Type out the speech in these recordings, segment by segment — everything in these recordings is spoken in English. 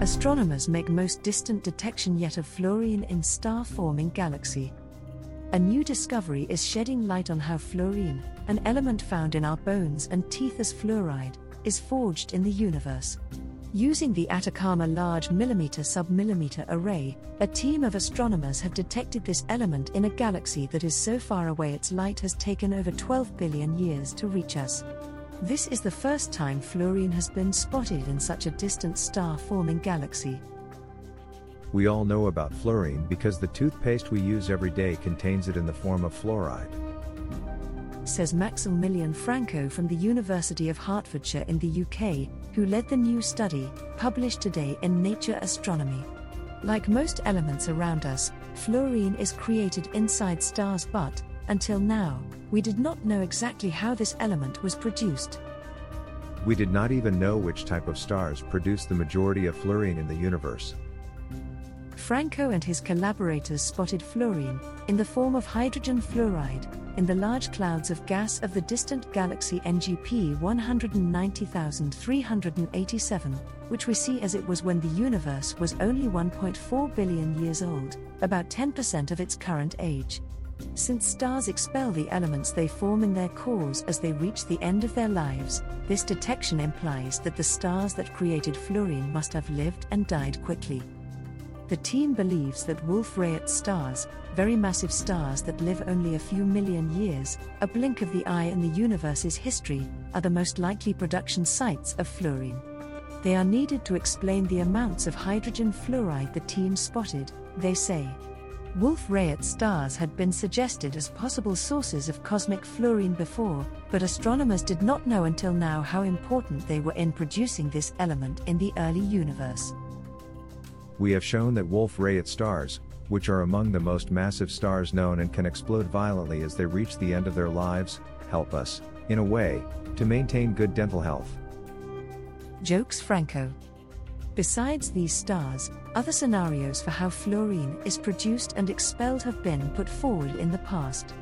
Astronomers make most distant detection yet of fluorine in star forming galaxy. A new discovery is shedding light on how fluorine, an element found in our bones and teeth as fluoride, is forged in the universe. Using the Atacama Large Millimeter Submillimeter Array, a team of astronomers have detected this element in a galaxy that is so far away its light has taken over 12 billion years to reach us. This is the first time fluorine has been spotted in such a distant star forming galaxy. We all know about fluorine because the toothpaste we use every day contains it in the form of fluoride says Maximilien Franco from the University of Hertfordshire in the UK, who led the new study, published today in Nature Astronomy. Like most elements around us, fluorine is created inside stars, but, until now, we did not know exactly how this element was produced. We did not even know which type of stars produce the majority of fluorine in the universe. Franco and his collaborators spotted fluorine, in the form of hydrogen fluoride, in the large clouds of gas of the distant galaxy NGP 190,387, which we see as it was when the universe was only 1.4 billion years old, about 10% of its current age. Since stars expel the elements they form in their cores as they reach the end of their lives, this detection implies that the stars that created fluorine must have lived and died quickly. The team believes that Wolf Rayet stars, very massive stars that live only a few million years, a blink of the eye in the universe's history, are the most likely production sites of fluorine. They are needed to explain the amounts of hydrogen fluoride the team spotted, they say. Wolf Rayet stars had been suggested as possible sources of cosmic fluorine before, but astronomers did not know until now how important they were in producing this element in the early universe we have shown that Wolf-Rayet stars, which are among the most massive stars known and can explode violently as they reach the end of their lives, help us, in a way, to maintain good dental health. Jokes Franco. Besides these stars, other scenarios for how fluorine is produced and expelled have been put forward in the past.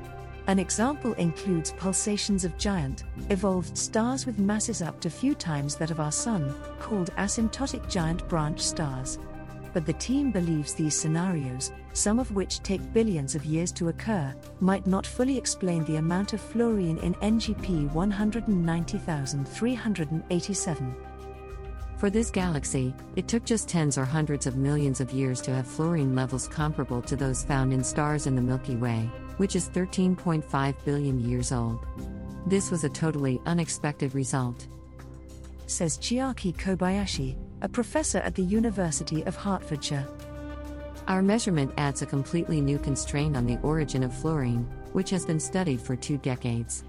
An example includes pulsations of giant, evolved stars with masses up to few times that of our Sun, called asymptotic giant branch stars but the team believes these scenarios, some of which take billions of years to occur, might not fully explain the amount of fluorine in NGP 190,387. For this galaxy, it took just tens or hundreds of millions of years to have fluorine levels comparable to those found in stars in the Milky Way, which is 13.5 billion years old. This was a totally unexpected result. Says Chiaki Kobayashi, a professor at the University of Hertfordshire. Our measurement adds a completely new constraint on the origin of fluorine, which has been studied for two decades.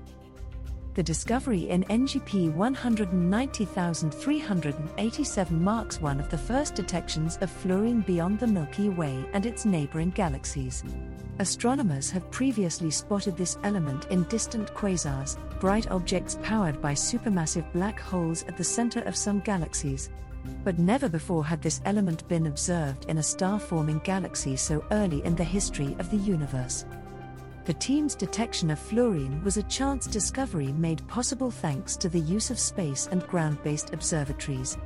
The discovery in NGP 190,387 marks one of the first detections of fluorine beyond the Milky Way and its neighboring galaxies. Astronomers have previously spotted this element in distant quasars, bright objects powered by supermassive black holes at the center of some galaxies, but never before had this element been observed in a star forming galaxy so early in the history of the universe. The team's detection of fluorine was a chance discovery made possible thanks to the use of space and ground based observatories.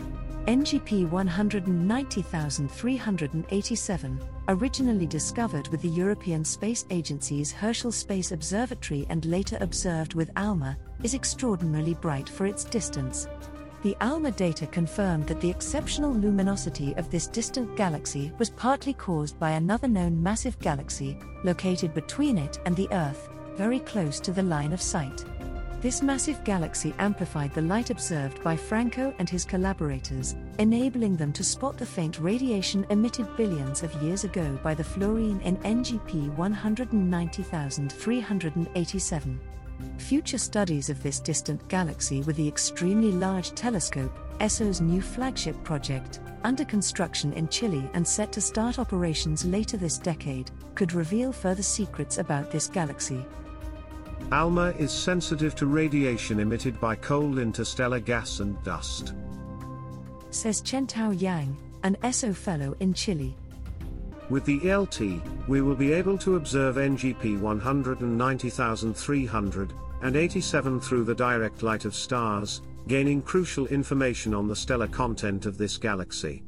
NGP 190,387, originally discovered with the European Space Agency's Herschel Space Observatory and later observed with ALMA, is extraordinarily bright for its distance. The ALMA data confirmed that the exceptional luminosity of this distant galaxy was partly caused by another known massive galaxy, located between it and the Earth, very close to the line of sight. This massive galaxy amplified the light observed by Franco and his collaborators, enabling them to spot the faint radiation emitted billions of years ago by the fluorine in NGP 190,387. Future studies of this distant galaxy with the extremely large telescope, ESO's new flagship project, under construction in Chile and set to start operations later this decade, could reveal further secrets about this galaxy. ALMA is sensitive to radiation emitted by cold interstellar gas and dust. Says Chentao Yang, an ESO fellow in Chile. With the ELT, we will be able to observe NGP 190,387 through the direct light of stars, gaining crucial information on the stellar content of this galaxy.